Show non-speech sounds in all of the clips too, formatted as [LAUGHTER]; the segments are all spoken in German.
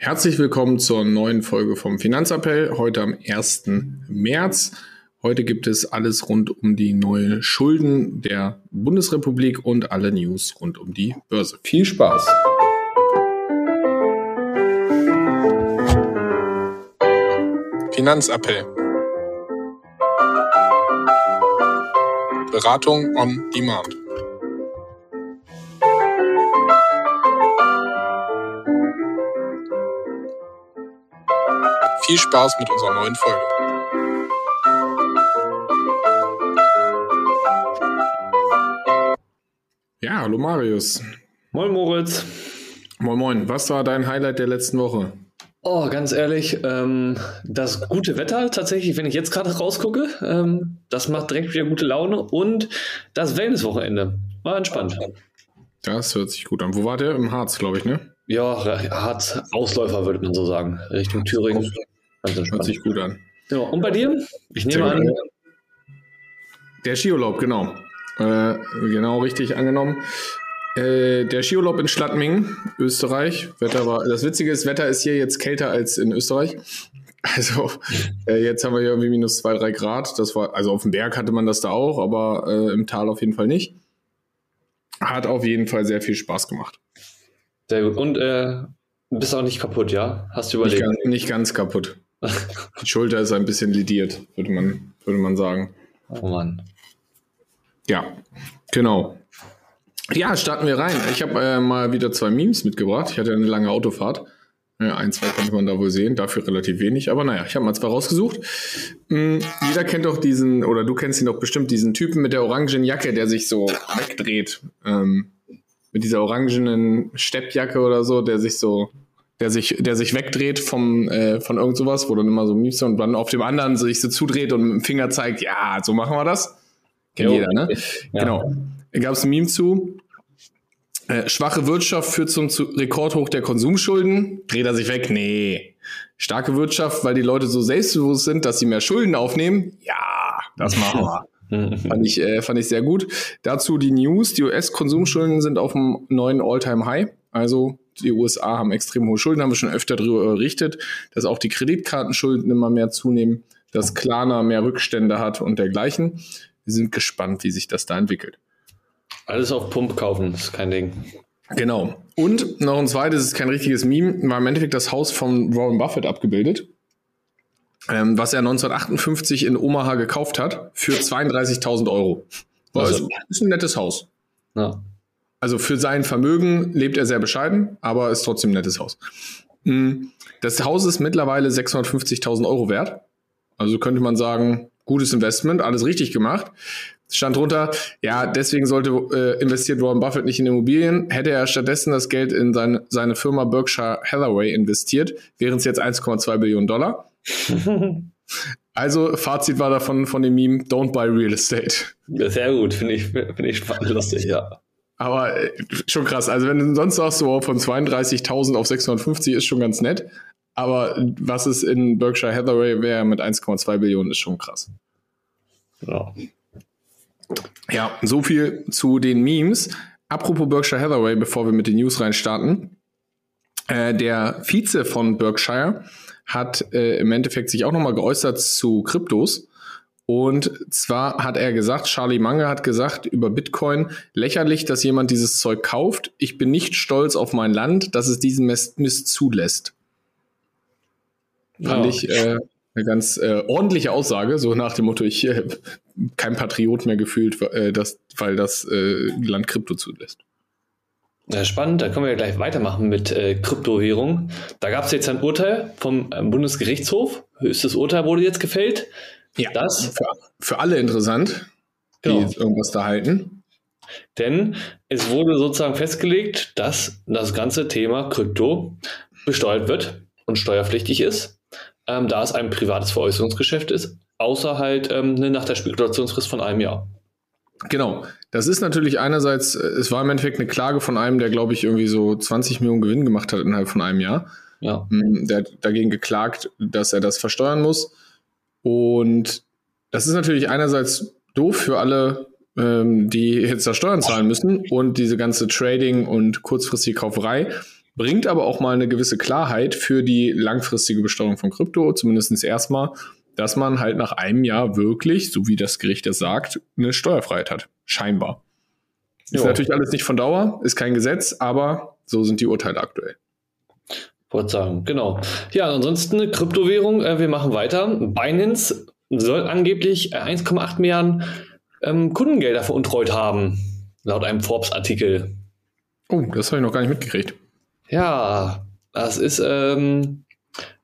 Herzlich willkommen zur neuen Folge vom Finanzappell, heute am 1. März. Heute gibt es alles rund um die neuen Schulden der Bundesrepublik und alle News rund um die Börse. Viel Spaß! Finanzappell. Beratung on Demand. Viel Spaß mit unserer neuen Folge. Ja, hallo Marius. Moin Moritz. Moin Moin. Was war dein Highlight der letzten Woche? Oh, ganz ehrlich, ähm, das gute Wetter tatsächlich, wenn ich jetzt gerade rausgucke, ähm, das macht direkt wieder gute Laune und das Wellnesswochenende war entspannt. Das hört sich gut an. Wo war der? Im Harz, glaube ich, ne? Ja, Harz, Ausläufer würde man so sagen, Richtung Thüringen. Hört sich gut an. Ja, und bei dir? Ich nehme an. Der Skiurlaub, genau. Äh, genau richtig angenommen. Äh, der Skiurlaub in Schladming, Österreich. Wetter war, das Witzige ist, Wetter ist hier jetzt kälter als in Österreich. Also äh, jetzt haben wir hier irgendwie minus zwei, drei Grad. Das war, also auf dem Berg hatte man das da auch, aber äh, im Tal auf jeden Fall nicht. Hat auf jeden Fall sehr viel Spaß gemacht. Sehr gut. Und äh, bist auch nicht kaputt, ja? Hast du überlegt? Nicht, ganz, nicht ganz kaputt. Die Schulter ist ein bisschen lidiert, würde man, würde man sagen. Oh Mann. Ja, genau. Ja, starten wir rein. Ich habe äh, mal wieder zwei Memes mitgebracht. Ich hatte eine lange Autofahrt. Ja, ein, zwei konnte man da wohl sehen, dafür relativ wenig. Aber naja, ich habe mal zwei rausgesucht. Hm, jeder kennt doch diesen, oder du kennst ihn doch bestimmt, diesen Typen mit der orangen Jacke, der sich so wegdreht. Ähm, mit dieser orangenen Steppjacke oder so, der sich so der sich, der sich wegdreht vom, äh, von irgend sowas, wo dann immer so Memes und dann auf dem anderen sich so zudreht und mit dem Finger zeigt, ja, so machen wir das. Kennt jeder, ne? Ja. Genau. Gab es ein Meme zu. Äh, schwache Wirtschaft führt zum zu Rekordhoch der Konsumschulden. Dreht er sich weg? Nee. Starke Wirtschaft, weil die Leute so selbstbewusst sind, dass sie mehr Schulden aufnehmen? Ja, das machen wir. [LAUGHS] fand, ich, äh, fand ich sehr gut. Dazu die News. Die US-Konsumschulden sind auf dem neuen All-Time-High. Also die USA haben extrem hohe Schulden, haben wir schon öfter darüber berichtet, dass auch die Kreditkartenschulden immer mehr zunehmen, dass Klarna mehr Rückstände hat und dergleichen. Wir sind gespannt, wie sich das da entwickelt. Alles auf Pump kaufen, ist kein Ding. Genau. Und noch ein zweites, ist kein richtiges Meme, war im Endeffekt das Haus von Warren Buffett abgebildet, ähm, was er 1958 in Omaha gekauft hat für 32.000 Euro. War also, ist ein nettes Haus. Ja. Also für sein Vermögen lebt er sehr bescheiden, aber ist trotzdem ein nettes Haus. Hm, das Haus ist mittlerweile 650.000 Euro wert. Also könnte man sagen, gutes Investment, alles richtig gemacht. Stand drunter, ja, deswegen sollte äh, investiert Warren Buffett nicht in Immobilien. Hätte er stattdessen das Geld in seine, seine Firma Berkshire Hathaway investiert, wären es jetzt 1,2 Billionen Dollar. [LAUGHS] also, Fazit war davon von dem Meme, don't buy real estate. Sehr gut, finde ich, find ich spannend, lustig, ja. Aber äh, schon krass. Also wenn du sonst sagst, so von 32.000 auf 650 ist schon ganz nett. Aber was es in Berkshire Hathaway wäre mit 1,2 Billionen, ist schon krass. Ja. Ja, so viel zu den Memes. Apropos Berkshire Hathaway, bevor wir mit den News reinstarten. Äh, der Vize von Berkshire hat äh, im Endeffekt sich auch nochmal geäußert zu Kryptos und zwar hat er gesagt, Charlie Munger hat gesagt über Bitcoin, lächerlich, dass jemand dieses Zeug kauft. Ich bin nicht stolz auf mein Land, dass es diesen Mist, zulässt. Fand oh. ich äh, eine ganz äh, ordentliche Aussage, so nach dem Motto, ich äh, kein Patriot mehr gefühlt, äh, das, weil das äh, Land Krypto zulässt. Ja, spannend, da können wir ja gleich weitermachen mit äh, Kryptowährung. Da gab es jetzt ein Urteil vom äh, Bundesgerichtshof. Höchstes Urteil wurde jetzt gefällt. Ja, das für, für alle interessant, die genau. irgendwas da halten. Denn es wurde sozusagen festgelegt, dass das ganze Thema Krypto besteuert wird und steuerpflichtig ist, ähm, da es ein privates Veräußerungsgeschäft ist, außer halt ähm, nach der Spekulationsfrist von einem Jahr. Genau. Das ist natürlich einerseits, äh, es war im Endeffekt eine Klage von einem, der, glaube ich, irgendwie so 20 Millionen Gewinn gemacht hat innerhalb von einem Jahr. Ja. Mm, der hat dagegen geklagt, dass er das versteuern muss. Und das ist natürlich einerseits doof für alle, ähm, die jetzt da Steuern zahlen müssen und diese ganze Trading und kurzfristige Kauferei. bringt aber auch mal eine gewisse Klarheit für die langfristige Besteuerung von Krypto, zumindest erstmal, dass man halt nach einem Jahr wirklich, so wie das Gericht es sagt, eine Steuerfreiheit hat. Scheinbar. Ist jo. natürlich alles nicht von Dauer, ist kein Gesetz, aber so sind die Urteile aktuell. Wollte sagen, genau. Ja, ansonsten Kryptowährung, äh, wir machen weiter. Binance soll angeblich 1,8 äh, Milliarden ähm, Kundengelder veruntreut haben, laut einem Forbes-Artikel. Oh, das habe ich noch gar nicht mitgekriegt. Ja, das ist ähm,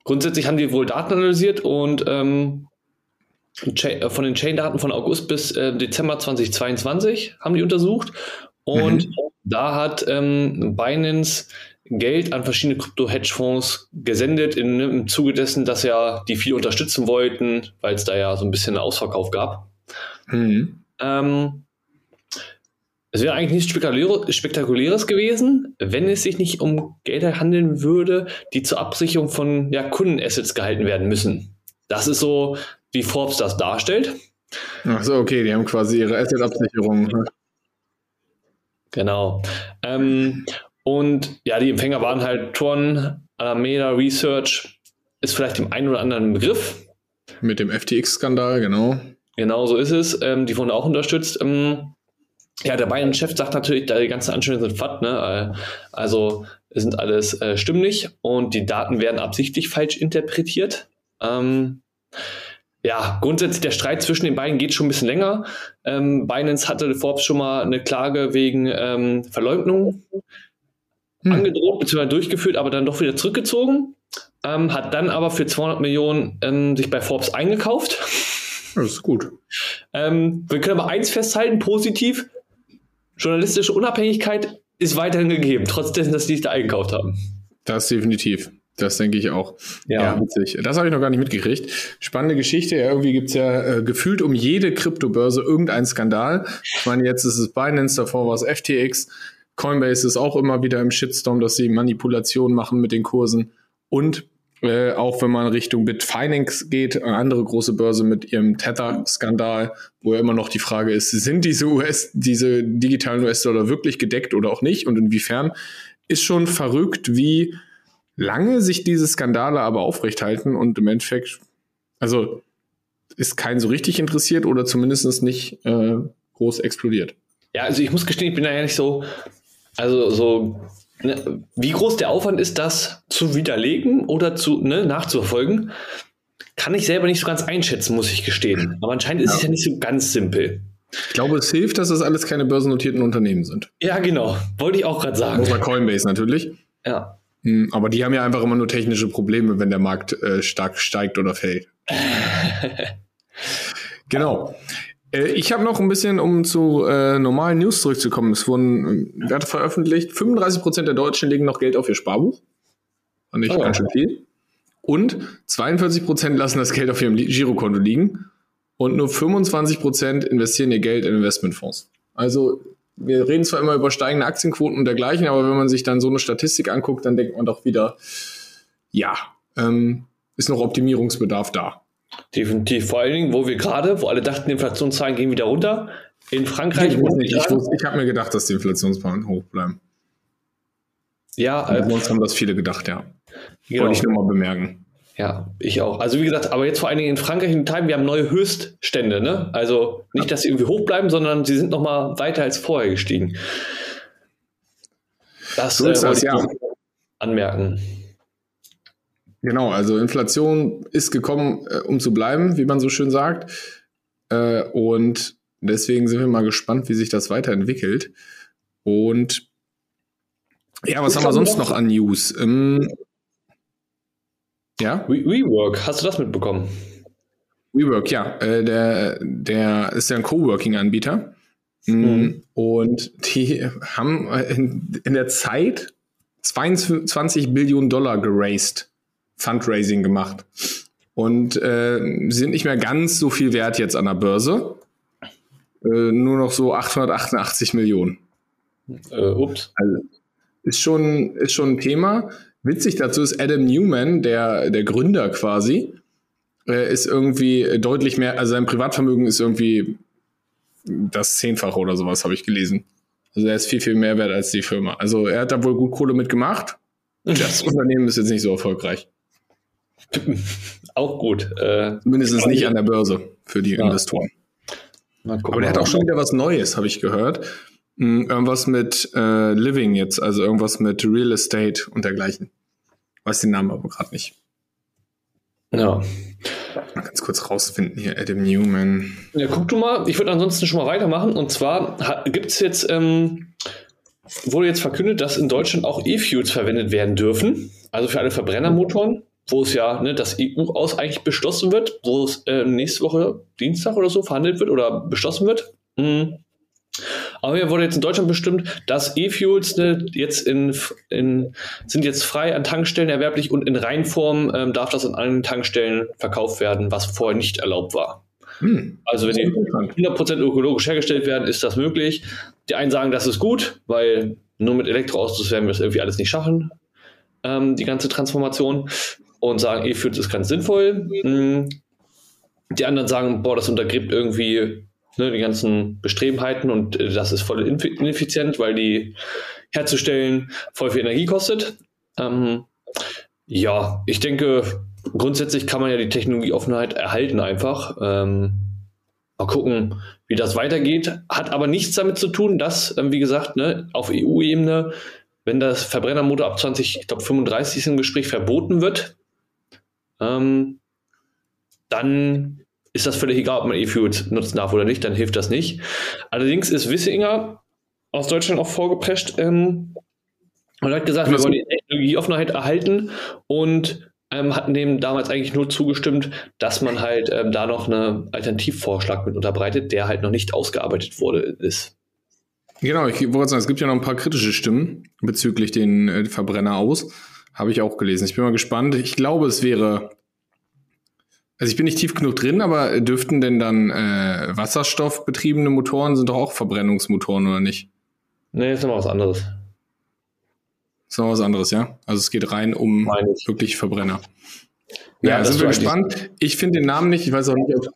grundsätzlich haben die wohl Daten analysiert und ähm, äh, von den Chain-Daten von August bis äh, Dezember 2022 haben die untersucht und mhm. da hat ähm, Binance Geld an verschiedene Krypto-Hedgefonds gesendet in, im Zuge dessen, dass ja die viel unterstützen wollten, weil es da ja so ein bisschen Ausverkauf gab. Mhm. Ähm, es wäre eigentlich nichts Spektakuläres gewesen, wenn es sich nicht um Gelder handeln würde, die zur Absicherung von ja, Kundenassets gehalten werden müssen. Das ist so, wie Forbes das darstellt. Ach so, okay, die haben quasi ihre Asset-Absicherung. Ne? Genau. Ähm, und ja, die Empfänger waren halt Tron, Alameda Research, ist vielleicht dem einen oder anderen Begriff. Mit dem FTX-Skandal, genau. Genau so ist es. Ähm, die wurden auch unterstützt. Ähm, ja, der Bayern-Chef sagt natürlich, die ganzen Anschuldigungen sind fatt, ne? Äh, also sind alles äh, stimmlich und die Daten werden absichtlich falsch interpretiert. Ähm, ja, grundsätzlich der Streit zwischen den beiden geht schon ein bisschen länger. Ähm, Binance hatte Forbes schon mal eine Klage wegen ähm, Verleugnung hm. angedroht bzw. durchgeführt, aber dann doch wieder zurückgezogen. Ähm, hat dann aber für 200 Millionen ähm, sich bei Forbes eingekauft. [LAUGHS] Das ist gut. Ähm, wir können aber eins festhalten, positiv, journalistische Unabhängigkeit ist weiterhin gegeben, trotz dessen, dass die sich da eingekauft haben. Das definitiv. Das denke ich auch. Ja, ja witzig. Das habe ich noch gar nicht mitgekriegt. Spannende Geschichte. Ja, irgendwie gibt es ja äh, gefühlt um jede Kryptobörse irgendeinen Skandal. Ich meine, jetzt ist es Binance, davor war es FTX. Coinbase ist auch immer wieder im Shitstorm, dass sie Manipulationen machen mit den Kursen. Und äh, auch wenn man Richtung Bitfinance geht, eine andere große Börse mit ihrem Tether-Skandal, wo ja immer noch die Frage ist, sind diese US, diese digitalen US-Dollar wirklich gedeckt oder auch nicht und inwiefern, ist schon verrückt, wie lange sich diese Skandale aber aufrechthalten und im Endeffekt, also ist kein so richtig interessiert oder zumindest nicht äh, groß explodiert. Ja, also ich muss gestehen, ich bin da ja nicht so also so, ne, wie groß der Aufwand ist, das zu widerlegen oder zu ne, nachzuverfolgen, kann ich selber nicht so ganz einschätzen, muss ich gestehen. Aber anscheinend ist ja. es ja nicht so ganz simpel. Ich glaube, es hilft, dass das alles keine börsennotierten Unternehmen sind. Ja, genau. Wollte ich auch gerade sagen. Außer Coinbase natürlich. Ja. Hm, aber die haben ja einfach immer nur technische Probleme, wenn der Markt äh, stark steigt oder fällt. [LAUGHS] genau. Äh, ich habe noch ein bisschen, um zu äh, normalen News zurückzukommen. Es wurden äh, Werte veröffentlicht. 35% der Deutschen legen noch Geld auf ihr Sparbuch. Fand ich oh. ganz schön viel. Und 42% lassen das Geld auf ihrem Girokonto liegen. Und nur 25% investieren ihr Geld in Investmentfonds. Also, wir reden zwar immer über steigende Aktienquoten und dergleichen, aber wenn man sich dann so eine Statistik anguckt, dann denkt man doch wieder, ja, ähm, ist noch Optimierungsbedarf da. Definitiv. Vor allen Dingen, wo wir gerade, wo alle dachten, die Inflationszahlen gehen wieder runter. In Frankreich. Ich, ich, ich, ich habe mir gedacht, dass die Inflationszahlen hoch bleiben. Ja, äh, sonst haben das viele gedacht, ja. Genau. Wollte ich nur mal bemerken. Ja, ich auch. Also wie gesagt, aber jetzt vor allen Dingen in Frankreich in Italien, wir haben neue Höchststände, ne? Also nicht, dass sie irgendwie hoch bleiben, sondern sie sind noch mal weiter als vorher gestiegen. Das, so äh, das, ja. anmerken. Genau, also Inflation ist gekommen, äh, um zu bleiben, wie man so schön sagt. Äh, und deswegen sind wir mal gespannt, wie sich das weiterentwickelt. Und ja, was haben wir sonst noch an News? Ähm, ja? WeWork, hast du das mitbekommen? WeWork, ja. Äh, der, der ist ja ein Coworking-Anbieter. Mm, mhm. Und die haben in, in der Zeit 22 Billionen Dollar geraced. Fundraising gemacht. Und äh, sind nicht mehr ganz so viel wert jetzt an der Börse. Äh, nur noch so 888 Millionen. Äh, ups. Also, ist schon, ist schon ein Thema. Witzig dazu ist Adam Newman, der, der Gründer quasi, äh, ist irgendwie deutlich mehr, also sein Privatvermögen ist irgendwie das Zehnfache oder sowas, habe ich gelesen. Also er ist viel, viel mehr wert als die Firma. Also er hat da wohl gut Kohle mitgemacht [LAUGHS] Das Unternehmen ist jetzt nicht so erfolgreich. Auch gut. Äh, Zumindest nicht an der Börse für die ja. Investoren. Aber der hat auch schon wieder was Neues, habe ich gehört. Hm, irgendwas mit äh, Living jetzt, also irgendwas mit Real Estate und dergleichen. Weiß den Namen aber gerade nicht. Ja. Mal ganz kurz rausfinden hier, Adam Newman. Ja, guck du mal. Ich würde ansonsten schon mal weitermachen. Und zwar gibt es jetzt, ähm, wurde jetzt verkündet, dass in Deutschland auch E-Fuels verwendet werden dürfen. Also für alle Verbrennermotoren wo es ja ne, das EU aus eigentlich beschlossen wird, wo es äh, nächste Woche Dienstag oder so verhandelt wird oder beschlossen wird. Mhm. Aber hier wurde jetzt in Deutschland bestimmt, dass E-Fuels ne, jetzt in, in, sind jetzt frei an Tankstellen erwerblich und in Reinform ähm, darf das an allen Tankstellen verkauft werden, was vorher nicht erlaubt war. Hm. Also wenn die 100% ökologisch hergestellt werden, ist das möglich. Die einen sagen, das ist gut, weil nur mit Elektroautos werden wir das irgendwie alles nicht schaffen, ähm, die ganze Transformation und sagen, E-Fuels ist ganz sinnvoll. Hm. Die anderen sagen, boah, das untergräbt irgendwie ne, die ganzen Bestrebenheiten und äh, das ist voll ineffizient, weil die herzustellen voll viel Energie kostet. Ähm, ja, ich denke, grundsätzlich kann man ja die Technologieoffenheit erhalten einfach. Ähm, mal gucken, wie das weitergeht. Hat aber nichts damit zu tun, dass, ähm, wie gesagt, ne, auf EU-Ebene, wenn das Verbrennermotor ab 20, ich glaube 35 im Gespräch verboten wird, ähm, dann ist das völlig egal, ob man E-Fuels nutzen darf oder nicht, dann hilft das nicht. Allerdings ist Wissinger aus Deutschland auch vorgeprescht ähm, und hat gesagt, wir wollen die Technologieoffenheit erhalten und ähm, hatten dem damals eigentlich nur zugestimmt, dass man halt ähm, da noch einen Alternativvorschlag mit unterbreitet, der halt noch nicht ausgearbeitet wurde ist. Genau, ich wollte sagen, es gibt ja noch ein paar kritische Stimmen bezüglich den äh, Verbrenner aus. Habe ich auch gelesen. Ich bin mal gespannt. Ich glaube, es wäre. Also ich bin nicht tief genug drin, aber dürften denn dann äh, wasserstoffbetriebene Motoren sind doch auch Verbrennungsmotoren, oder nicht? Nee, ist nochmal was anderes. Ist nochmal was anderes, ja? Also es geht rein um wirklich Verbrenner. Ja, ja sind wir gespannt. Ich finde den Namen nicht, ich weiß auch nicht, ob.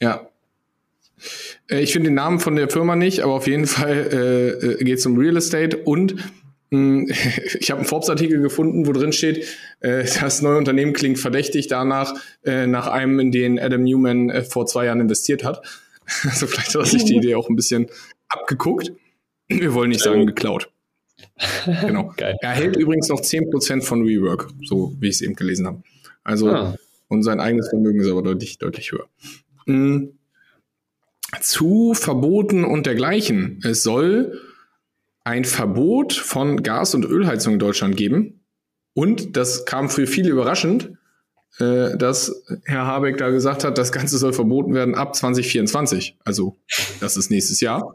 Ja. Äh, ich finde den Namen von der Firma nicht, aber auf jeden Fall äh, äh geht es um Real Estate und [LAUGHS] ich habe einen Forbes-Artikel gefunden, wo drin steht, äh, das neue Unternehmen klingt verdächtig danach, äh, nach einem, in den Adam Newman äh, vor zwei Jahren investiert hat. [LAUGHS] Also vielleicht hat sich die Idee auch ein bisschen abgeguckt. Wir wollen nicht sagen geklaut. [LAUGHS] Genau. Geil. Er hält übrigens noch 10% von Rework, so wie ich es eben gelesen habe. Also, ah. und sein eigenes Vermögen ist aber deutlich, deutlich höher. Mhm. Zu Verboten und dergleichen. Es soll ein Verbot von Gas- und Ölheizung in Deutschland geben. Und das kam für viele überraschend, äh, dass Herr Habeck da gesagt hat, das Ganze soll verboten werden ab 2024. Also das ist nächstes Jahr.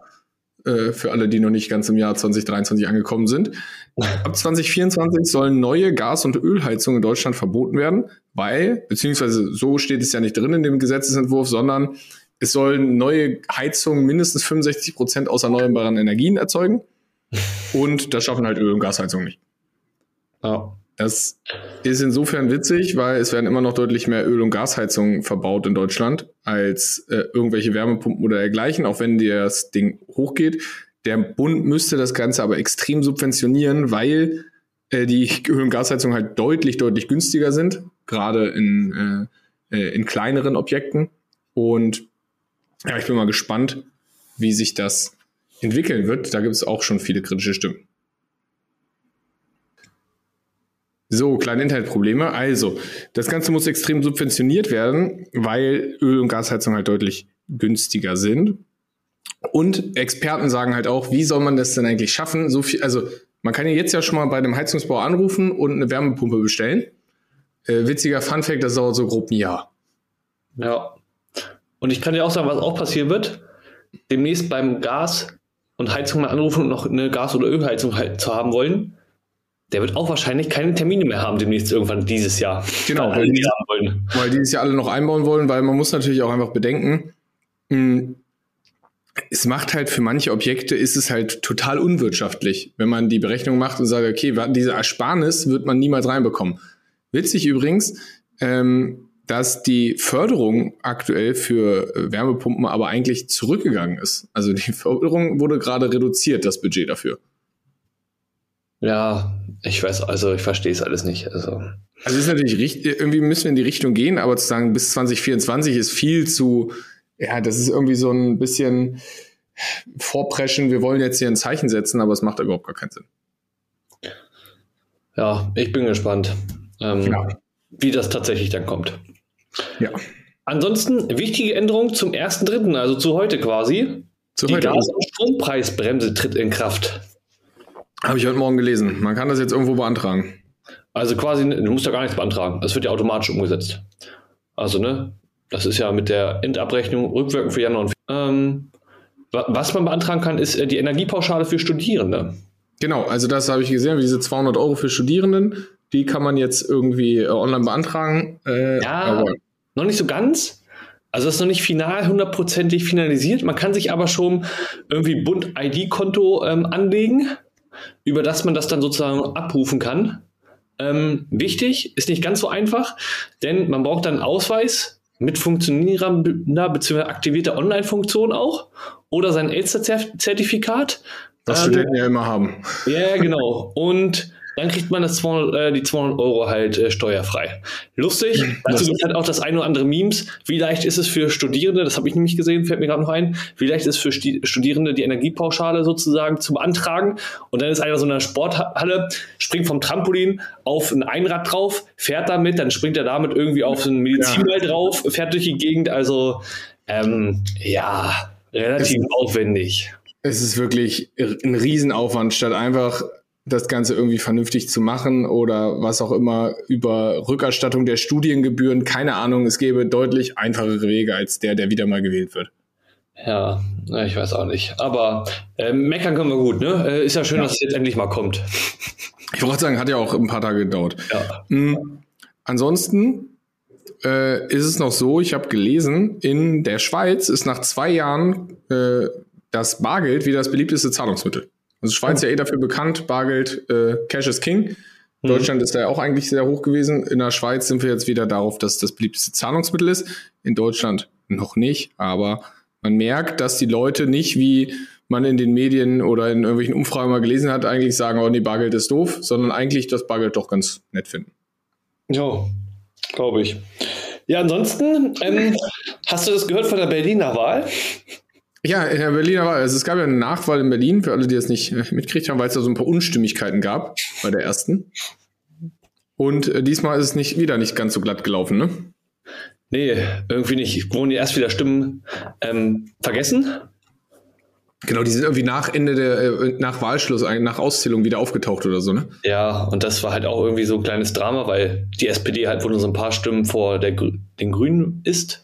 Äh, für alle, die noch nicht ganz im Jahr 2023 angekommen sind. Ab 2024 sollen neue Gas- und Ölheizungen in Deutschland verboten werden, weil, beziehungsweise so steht es ja nicht drin in dem Gesetzesentwurf, sondern es sollen neue Heizungen mindestens 65 Prozent aus erneuerbaren Energien erzeugen. Und das schaffen halt Öl- und Gasheizung nicht. Ja. Das ist insofern witzig, weil es werden immer noch deutlich mehr Öl- und Gasheizungen verbaut in Deutschland als äh, irgendwelche Wärmepumpen oder dergleichen, auch wenn das Ding hochgeht. Der Bund müsste das Ganze aber extrem subventionieren, weil äh, die Öl- und Gasheizungen halt deutlich, deutlich günstiger sind, gerade in, äh, äh, in kleineren Objekten. Und ja, ich bin mal gespannt, wie sich das entwickeln wird, da gibt es auch schon viele kritische Stimmen. So, kleine Internetprobleme. Also, das Ganze muss extrem subventioniert werden, weil Öl- und Gasheizung halt deutlich günstiger sind. Und Experten sagen halt auch, wie soll man das denn eigentlich schaffen? So viel, also man kann ja jetzt ja schon mal bei dem Heizungsbau anrufen und eine Wärmepumpe bestellen. Äh, witziger Funfact, das dauert so grob ein Jahr. Ja. Und ich kann dir auch sagen, was auch passieren wird. Demnächst beim Gas und Heizung mal anrufen und noch eine Gas- oder Ölheizung halt zu haben wollen, der wird auch wahrscheinlich keine Termine mehr haben demnächst irgendwann dieses Jahr. Genau, weil, die, weil dieses Jahr alle noch einbauen wollen, weil man muss natürlich auch einfach bedenken, hm, es macht halt für manche Objekte ist es halt total unwirtschaftlich, wenn man die Berechnung macht und sagt, okay, diese Ersparnis wird man niemals reinbekommen. Witzig übrigens, ähm, dass die Förderung aktuell für äh, Wärmepumpen aber eigentlich zurückgegangen ist. Also die [LAUGHS] Förderung wurde gerade reduziert, das Budget dafür. Ja, ich weiß, also ich verstehe es alles nicht. Also. also ist natürlich richtig, irgendwie müssen wir in die Richtung gehen, aber zu sagen, bis 2024 ist viel zu, ja, das ist irgendwie so ein bisschen vorpreschen, wir wollen jetzt hier ein Zeichen setzen, aber es macht überhaupt gar keinen Sinn. Ja, ich bin gespannt, ähm, ja. wie das tatsächlich dann kommt. Ja. Ansonsten wichtige Änderung zum 1.3., also zu heute quasi. Zu Die Gas- und Strompreisbremse tritt in Kraft. Habe ich heute Morgen gelesen. Man kann das jetzt irgendwo beantragen. Also quasi, du musst ja gar nichts beantragen. Es wird ja automatisch umgesetzt. Also, ne? Das ist ja mit der Endabrechnung rückwirkend für Januar und ähm, Was man beantragen kann, ist äh, die Energiepauschale für Studierende. Genau, also das habe ich gesehen, diese 200 Euro für Studierenden, die kann man jetzt irgendwie äh, online beantragen. Äh, ja, noch nicht so ganz. Also das ist noch nicht final hundertprozentig finalisiert. Man kann sich aber schon irgendwie Bund-ID-Konto ähm, anlegen, über das man das dann sozusagen abrufen kann. Ähm, wichtig, ist nicht ganz so einfach, denn man braucht dann einen Ausweis mit funktionierender bzw. aktivierter Online-Funktion auch oder sein Elster-Zertifikat. Was ähm, Studenten ja immer haben. Ja, genau. Und dann kriegt man das 200, äh, die 200 Euro halt äh, steuerfrei. Lustig, dazu gibt halt auch das ein oder andere Memes. Wie leicht ist es für Studierende, das habe ich nämlich gesehen, fällt mir gerade noch ein, wie leicht ist es für Studierende die Energiepauschale sozusagen zu beantragen. Und dann ist einer so in einer Sporthalle, springt vom Trampolin auf ein Einrad drauf, fährt damit, dann springt er damit irgendwie auf so einen Medizinball ja. drauf, fährt durch die Gegend. Also ähm, ja, relativ es, aufwendig. Es ist wirklich ein Riesenaufwand, statt einfach das Ganze irgendwie vernünftig zu machen oder was auch immer über Rückerstattung der Studiengebühren. Keine Ahnung, es gäbe deutlich einfachere Wege als der, der wieder mal gewählt wird. Ja, ich weiß auch nicht. Aber äh, meckern können wir gut, ne? Äh, ist ja schön, ja. dass es jetzt endlich mal kommt. Ich wollte sagen, hat ja auch ein paar Tage gedauert. Ja. Mhm. Ansonsten äh, ist es noch so, ich habe gelesen, in der Schweiz ist nach zwei Jahren äh, das Bargeld wieder das beliebteste Zahlungsmittel. Also Schweiz ja eh dafür bekannt, Bargeld, äh, Cash is King. Mhm. Deutschland ist da ja auch eigentlich sehr hoch gewesen. In der Schweiz sind wir jetzt wieder darauf, dass das beliebteste Zahlungsmittel ist. In Deutschland noch nicht, aber man merkt, dass die Leute nicht wie man in den Medien oder in irgendwelchen Umfragen mal gelesen hat, eigentlich sagen, oh nee, Bargeld ist doof, sondern eigentlich das Bargeld doch ganz nett finden. Ja, glaube ich. Ja, ansonsten, ähm, hast du das gehört von der Berliner Wahl? Ja, in der Berliner Wahl. Also es gab ja eine Nachwahl in Berlin, für alle, die das nicht äh, mitgekriegt haben, weil es da so ein paar Unstimmigkeiten gab bei der ersten. Und äh, diesmal ist es nicht wieder nicht ganz so glatt gelaufen, ne? Nee, irgendwie nicht. Wurden die erst wieder Stimmen ähm, vergessen? Genau, die sind irgendwie nach Ende der, äh, nach Wahlschluss, nach Auszählung wieder aufgetaucht oder so, ne? Ja, und das war halt auch irgendwie so ein kleines Drama, weil die SPD halt wohl nur so ein paar Stimmen vor der, den Grünen ist.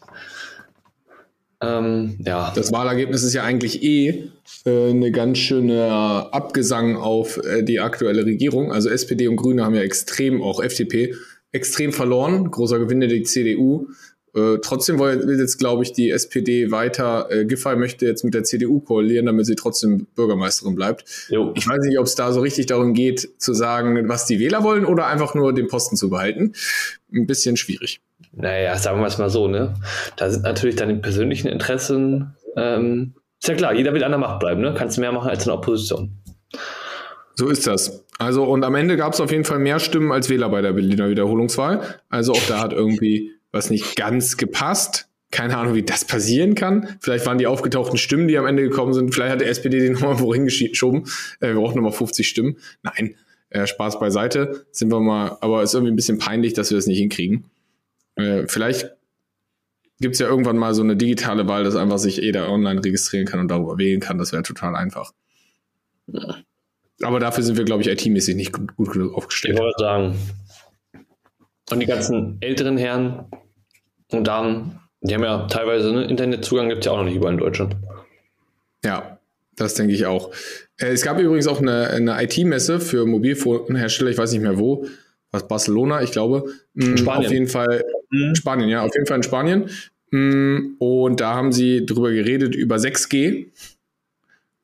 Ähm, ja. Das Wahlergebnis ist ja eigentlich eh äh, eine ganz schöne Abgesang auf äh, die aktuelle Regierung. Also SPD und Grüne haben ja extrem, auch FDP, extrem verloren. Großer Gewinner die CDU. Äh, trotzdem will jetzt, glaube ich, die SPD weiter, äh, Giffey möchte jetzt mit der CDU koalieren, damit sie trotzdem Bürgermeisterin bleibt. Jo. Ich weiß nicht, ob es da so richtig darum geht, zu sagen, was die Wähler wollen oder einfach nur den Posten zu behalten. Ein bisschen schwierig. Naja, sagen wir es mal so, ne? Da sind natürlich deine persönlichen Interessen, ähm, ist ja klar, jeder will an der Macht bleiben, ne? Kannst mehr machen als in der Opposition. So ist das. Also, und am Ende gab es auf jeden Fall mehr Stimmen als Wähler bei der Berliner Wiederholungswahl. Also auch da hat irgendwie was nicht ganz gepasst. Keine Ahnung, wie das passieren kann. Vielleicht waren die aufgetauchten Stimmen, die am Ende gekommen sind. Vielleicht hat der SPD den [LAUGHS] nochmal wohin geschoben. Äh, wir brauchen nochmal 50 Stimmen. Nein, äh, Spaß beiseite. Sind wir mal, aber es ist irgendwie ein bisschen peinlich, dass wir das nicht hinkriegen. Äh, vielleicht gibt es ja irgendwann mal so eine digitale Wahl, dass einfach sich jeder online registrieren kann und darüber wählen kann. Das wäre total einfach. Ja. Aber dafür sind wir, glaube ich, IT-mäßig nicht gut, gut genug aufgestellt. Ich wollte sagen. Und die ganzen älteren Herren und Damen, die haben ja teilweise ne, Internetzugang, gibt es ja auch noch nicht überall in Deutschland. Ja, das denke ich auch. Äh, es gab übrigens auch eine, eine IT-Messe für Mobilfonhersteller, ich weiß nicht mehr wo, was Barcelona, ich glaube. In mm, Spanien. Auf jeden Fall mhm. Spanien, ja, auf jeden Fall in Spanien. Mm, und da haben sie drüber geredet über 6G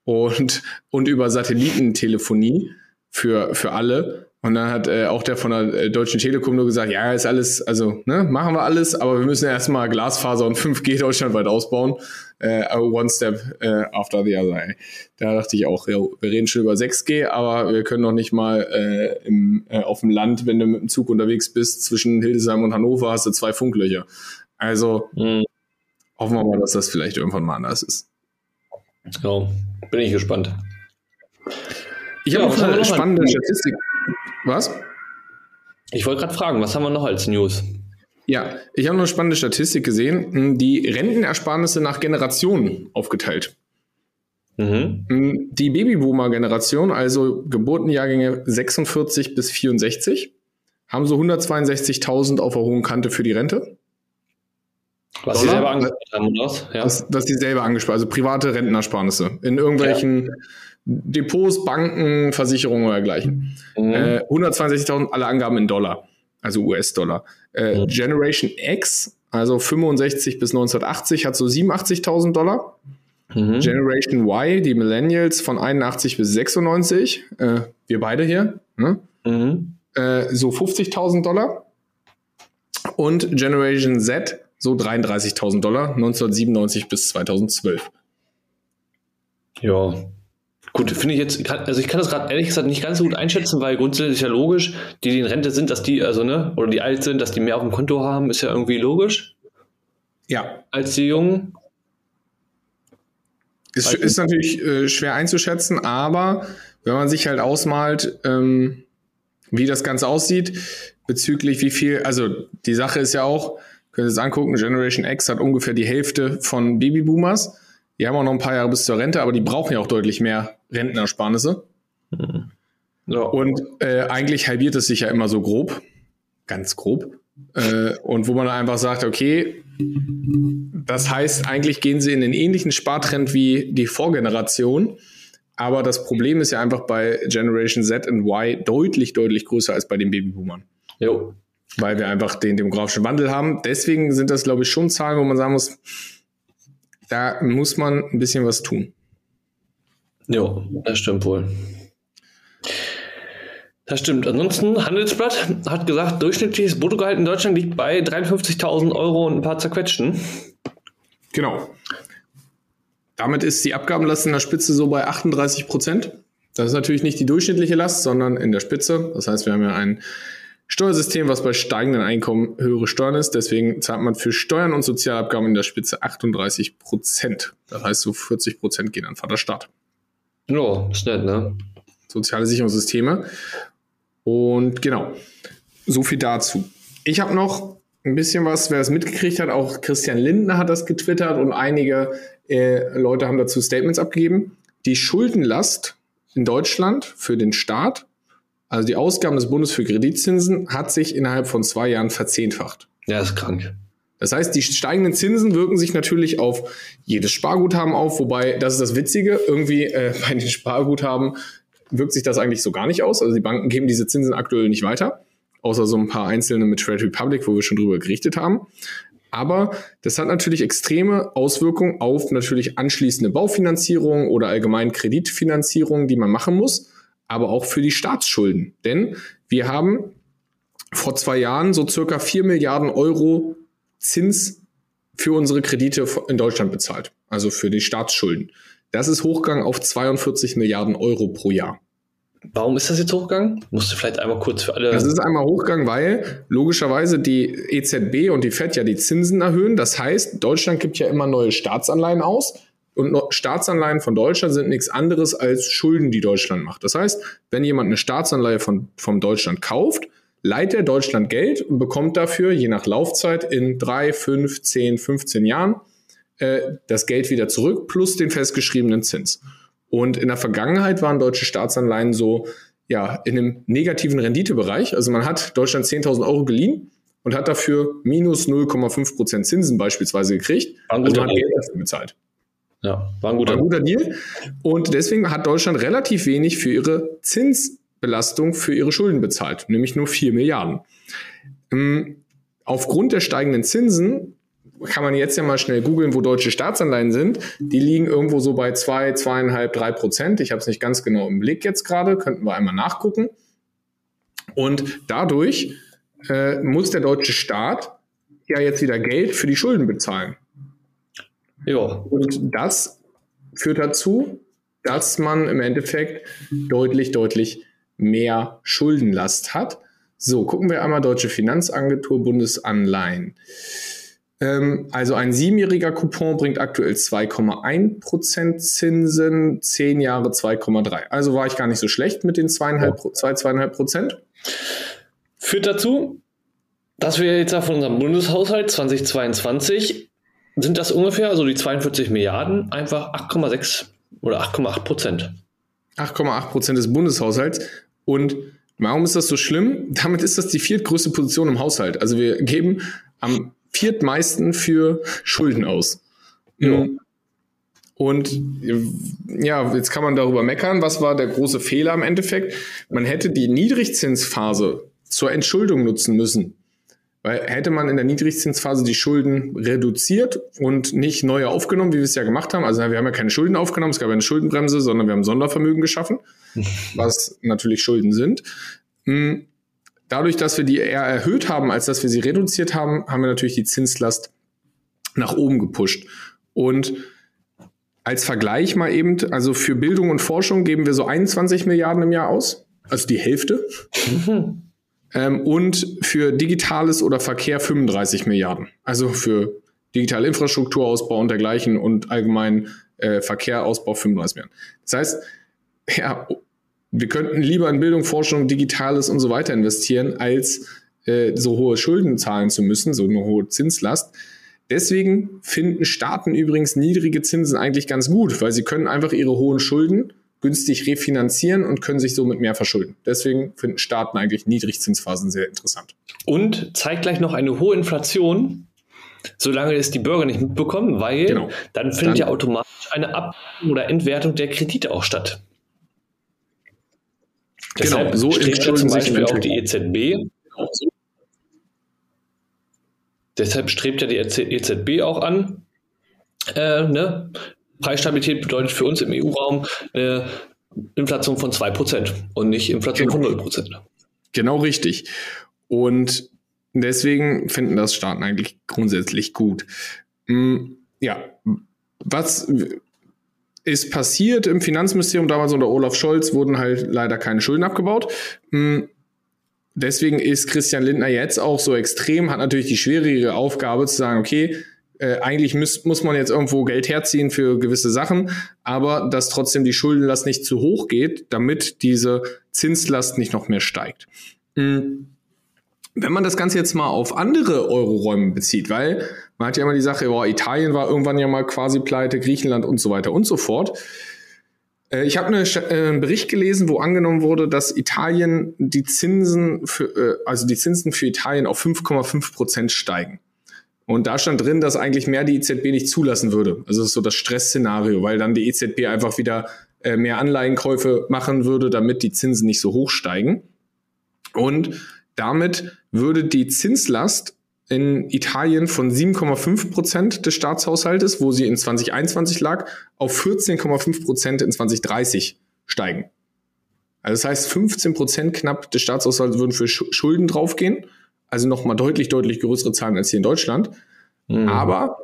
und, und über Satellitentelefonie für, für alle. Und dann hat äh, auch der von der äh, Deutschen Telekom nur gesagt, ja, ist alles, also, ne, machen wir alles, aber wir müssen erstmal Glasfaser und [LAUGHS] 5G deutschlandweit ausbauen. äh, one step äh, after the other. Ey. Da dachte ich auch, ja, wir reden schon über 6G, aber wir können noch nicht mal äh, im, äh, auf dem Land, wenn du mit dem Zug unterwegs bist, zwischen Hildesheim und Hannover hast du zwei Funklöcher. Also mhm. hoffen wir mal, dass das vielleicht irgendwann mal anders ist. Ja, bin ich gespannt. Ich ja, habe noch eine spannende Statistik. Was? Ich wollte gerade fragen, was haben wir noch als News? Ja, ich habe noch eine spannende Statistik gesehen, hm, die Rentenersparnisse nach Generationen aufgeteilt. Mhm. Hm, die Babyboomer-Generation, also Geburtenjahrgänge 46 bis 64, haben so 162.000 auf der hohen Kante für die Rente. Was Dollar? sie selber angespart haben, oder was? Ja. Was, was sie selber angespart also private Rentenersparnisse in irgendwelchen ja. Depots, Banken, Versicherungen oder dergleichen. Mhm. Äh, 162.000, alle Angaben in Dollar, also US-Dollar. Äh, mhm. Generation X, also 65 bis 1980, hat so 87.000 Dollar. Mhm. Generation Y, die Millennials von 81 bis 96, äh, wir beide hier, ne? Mhm. Äh, so 50.000 Dollar. Und Generation Z, so 33.000 Dollar, 1997 bis 2012. Ja, Gut, finde ich jetzt, also ich kann das gerade ehrlich gesagt nicht ganz so gut einschätzen, weil grundsätzlich ja logisch, die, die in Rente sind, dass die, also ne, oder die alt sind, dass die mehr auf dem Konto haben, ist ja irgendwie logisch. Ja. Als die Jungen. Ist, ist natürlich äh, schwer einzuschätzen, aber wenn man sich halt ausmalt, ähm, wie das Ganze aussieht, bezüglich wie viel, also die Sache ist ja auch, können Sie es angucken, Generation X hat ungefähr die Hälfte von Babyboomers. Die haben auch noch ein paar Jahre bis zur Rente, aber die brauchen ja auch deutlich mehr Rentenersparnisse. Mhm. Ja. Und äh, eigentlich halbiert es sich ja immer so grob, ganz grob. Äh, und wo man einfach sagt, okay, das heißt, eigentlich gehen sie in den ähnlichen Spartrend wie die Vorgeneration. Aber das Problem ist ja einfach bei Generation Z und Y deutlich, deutlich größer als bei den Babyboomern. Jo. Weil wir einfach den demografischen Wandel haben. Deswegen sind das, glaube ich, schon Zahlen, wo man sagen muss, da muss man ein bisschen was tun. Ja, das stimmt wohl. Das stimmt. Ansonsten, Handelsblatt hat gesagt, durchschnittliches Bruttogehalt in Deutschland liegt bei 53.000 Euro und ein paar zerquetschten. Genau. Damit ist die Abgabenlast in der Spitze so bei 38 Prozent. Das ist natürlich nicht die durchschnittliche Last, sondern in der Spitze. Das heißt, wir haben ja ein Steuersystem, was bei steigenden Einkommen höhere Steuern ist. Deswegen zahlt man für Steuern und Sozialabgaben in der Spitze 38 Prozent. Das heißt, so 40 Prozent gehen an Vaterstaat. Ja, ist nett, ne? Soziale Sicherungssysteme. Und genau, so viel dazu. Ich habe noch ein bisschen was, wer es mitgekriegt hat, auch Christian Lindner hat das getwittert und einige äh, Leute haben dazu Statements abgegeben. Die Schuldenlast in Deutschland für den Staat also die Ausgaben des Bundes für Kreditzinsen hat sich innerhalb von zwei Jahren verzehnfacht. Ja, ist krank. Das heißt, die steigenden Zinsen wirken sich natürlich auf jedes Sparguthaben auf, wobei, das ist das Witzige, irgendwie äh, [LAUGHS] bei den Sparguthaben wirkt sich das eigentlich so gar nicht aus. Also die Banken geben diese Zinsen aktuell nicht weiter, außer so ein paar einzelne mit Trade Republic, wo wir schon drüber gerichtet haben. Aber das hat natürlich extreme Auswirkungen auf natürlich anschließende Baufinanzierung oder allgemein Kreditfinanzierung, die man machen muss aber auch für die Staatsschulden. Denn wir haben vor zwei Jahren so circa vier Milliarden Euro Zins für unsere Kredite in Deutschland bezahlt, also für die Staatsschulden. Das ist hochgegangen auf 42 Milliarden Euro pro Jahr. Warum ist das jetzt hochgegangen? Musst du vielleicht einmal kurz für alle. Das ist einmal hochgegangen, weil logischerweise die EZB und die FED ja die Zinsen erhöhen. Das heißt, Deutschland gibt ja immer neue Staatsanleihen aus. Und Staatsanleihen von Deutschland sind nichts anderes als Schulden, die Deutschland macht. Das heißt, wenn jemand eine Staatsanleihe von, vom Deutschland kauft, leiht er Deutschland Geld und bekommt dafür, je nach Laufzeit, in drei, fünf, zehn, 15 Jahren äh, das Geld wieder zurück plus den festgeschriebenen Zins. Und in der Vergangenheit waren deutsche Staatsanleihen so ja, in einem negativen Renditebereich. Also man hat Deutschland 10.000 Euro geliehen und hat dafür minus 0,5 Prozent Zinsen beispielsweise gekriegt. Und also hat Geld dafür bezahlt. Ja, war ein guter, war ein guter Deal. Und deswegen hat Deutschland relativ wenig für ihre Zinsbelastung für ihre Schulden bezahlt, nämlich nur 4 Milliarden. Ähm, aufgrund der steigenden Zinsen kann man jetzt ja mal schnell googeln, wo deutsche Staatsanleihen sind. Die liegen irgendwo so bei 2, zwei, 2,5, 3 Prozent. Ich habe es nicht ganz genau im Blick jetzt gerade, könnten wir einmal nachgucken. Und dadurch äh, muss der deutsche Staat ja jetzt wieder Geld für die Schulden bezahlen. Ja. Und das führt dazu, dass man im Endeffekt deutlich, deutlich mehr Schuldenlast hat. So, gucken wir einmal Deutsche Finanzagentur Bundesanleihen. Ähm, also ein siebenjähriger Coupon bringt aktuell 2,1% Zinsen, zehn Jahre 2,3. Also war ich gar nicht so schlecht mit den zweieinhalb, zwei, zweieinhalb Prozent. Führt dazu, dass wir jetzt von unserem Bundeshaushalt 2022 sind das ungefähr, also die 42 Milliarden, einfach 8,6 oder 8,8 Prozent. 8,8 Prozent des Bundeshaushalts. Und warum ist das so schlimm? [LAUGHS] Damit ist das die viertgrößte Position im Haushalt. Also wir geben am viertmeisten für Schulden aus. Ja. Und ja, jetzt kann man darüber meckern. Was war der große Fehler im Endeffekt? Man hätte die Niedrigzinsphase zur Entschuldung nutzen müssen. Weil hätte man in der Niedrigzinsphase die Schulden reduziert und nicht neue aufgenommen, wie wir es ja gemacht haben, also wir haben ja keine Schulden aufgenommen, es gab eine Schuldenbremse, sondern wir haben Sondervermögen geschaffen, [LAUGHS] was natürlich Schulden sind. Hm, dadurch, dass wir die eher erhöht haben, als dass wir sie reduziert haben, haben wir natürlich die Zinslast nach oben gepusht. Und als Vergleich mal eben, also für Bildung und Forschung geben wir so 21 Milliarden im Jahr aus, also die Hälfte. [LAUGHS] Ähm, und für Digitales oder Verkehr 35 Milliarden. Also für digitale Infrastrukturausbau und dergleichen und allgemein äh, Verkehrausbau 35 Milliarden. Das heißt, ja, wir könnten lieber in Bildung, Forschung, Digitales und so weiter investieren, als äh, so hohe Schulden zahlen zu müssen, so eine hohe Zinslast. Deswegen finden Staaten übrigens niedrige Zinsen eigentlich ganz gut, weil sie können einfach ihre hohen Schulden günstig refinanzieren und können sich somit mehr verschulden. Deswegen finden Staaten eigentlich Niedrigzinsphasen sehr interessant. Und zeigt gleich noch eine hohe Inflation, solange es die Bürger nicht mitbekommen, weil genau. dann findet dann, ja automatisch eine Ab- oder Entwertung der Kredite auch statt. Genau, Deshalb so strebt ja zum Beispiel auch die EZB. Deshalb strebt ja die EZB auch an, äh, ne, Preisstabilität bedeutet für uns im EU-Raum eine Inflation von 2% und nicht Inflation genau. von 0%. Genau richtig. Und deswegen finden das Staaten eigentlich grundsätzlich gut. Hm, ja, was ist passiert im Finanzministerium damals unter Olaf Scholz, wurden halt leider keine Schulden abgebaut. Hm, deswegen ist Christian Lindner jetzt auch so extrem, hat natürlich die schwierige Aufgabe zu sagen, okay, äh, eigentlich muss, muss man jetzt irgendwo Geld herziehen für gewisse Sachen, aber dass trotzdem die Schuldenlast nicht zu hoch geht, damit diese Zinslast nicht noch mehr steigt. Mhm. Wenn man das Ganze jetzt mal auf andere Euroräume bezieht, weil man hat ja immer die Sache, boah, Italien war irgendwann ja mal quasi pleite, Griechenland und so weiter und so fort. Äh, ich habe äh, einen Bericht gelesen, wo angenommen wurde, dass Italien die Zinsen für, also die Zinsen für Italien auf 5,5 Prozent steigen. Und da stand drin, dass eigentlich mehr die EZB nicht zulassen würde. Also das ist so das Stressszenario, weil dann die EZB einfach wieder äh, mehr Anleihenkäufe machen würde, damit die Zinsen nicht so hoch steigen. Und damit würde die Zinslast in Italien von 7,5 Prozent des Staatshaushaltes, wo sie in 2021 lag, auf 14,5 Prozent in 2030 steigen. Also das heißt, 15 Prozent knapp des Staatshaushalts würden für Schulden draufgehen also nochmal deutlich, deutlich größere Zahlen als hier in Deutschland. Mhm. Aber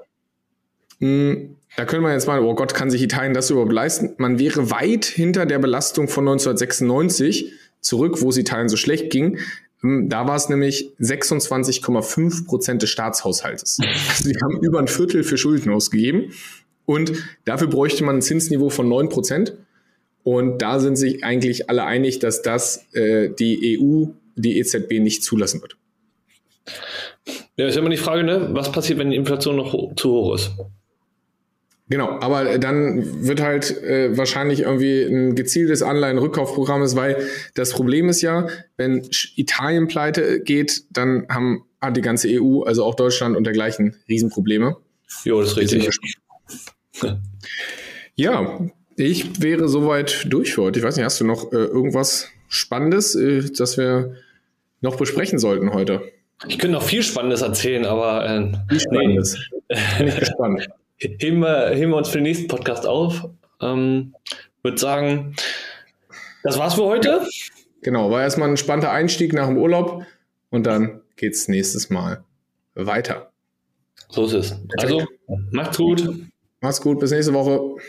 mh, hm, da können wir jetzt mal, oh Gott, kann sich Italien das überhaupt leisten? Man wäre weit hinter der Belastung von 1996 zurück, wo es Italien so schlecht ging. Da war es nämlich 26,5 Prozent des Staatshaushaltes. Also [LAUGHS] sie haben über ein Viertel für Schulden ausgegeben. Und dafür bräuchte man ein Zinsniveau von 9 Prozent. Und da sind sich eigentlich alle einig, dass das äh, die EU, die EZB nicht zulassen wird. Ja, ist immer die Frage, ne? was passiert, wenn die Inflation noch ho zu hoch ist? Genau, aber dann wird halt äh, wahrscheinlich irgendwie ein gezieltes Anleihenrückkaufprogramm ist, weil das Problem ist ja, wenn Italien pleite geht, dann haben hat die ganze EU, also auch Deutschland und dergleichen Riesenprobleme. Jo, das ist richtig. Ja, ich wäre soweit durch für heute. Ich weiß nicht, hast du noch äh, irgendwas Spannendes, äh, das wir noch besprechen sollten heute? Ich könnte noch viel Spannendes erzählen, aber äh, viel Spannendes. Nee. Bin ich gespannt. [LAUGHS] Heben wir, heben wir uns für den nächsten Podcast auf. Ähm, würde sagen, das war's für heute. Genau, war erstmal ein spannender Einstieg nach dem Urlaub und dann geht's nächstes Mal weiter. So ist es. Also, macht's gut. Mach's gut, bis nächste Woche.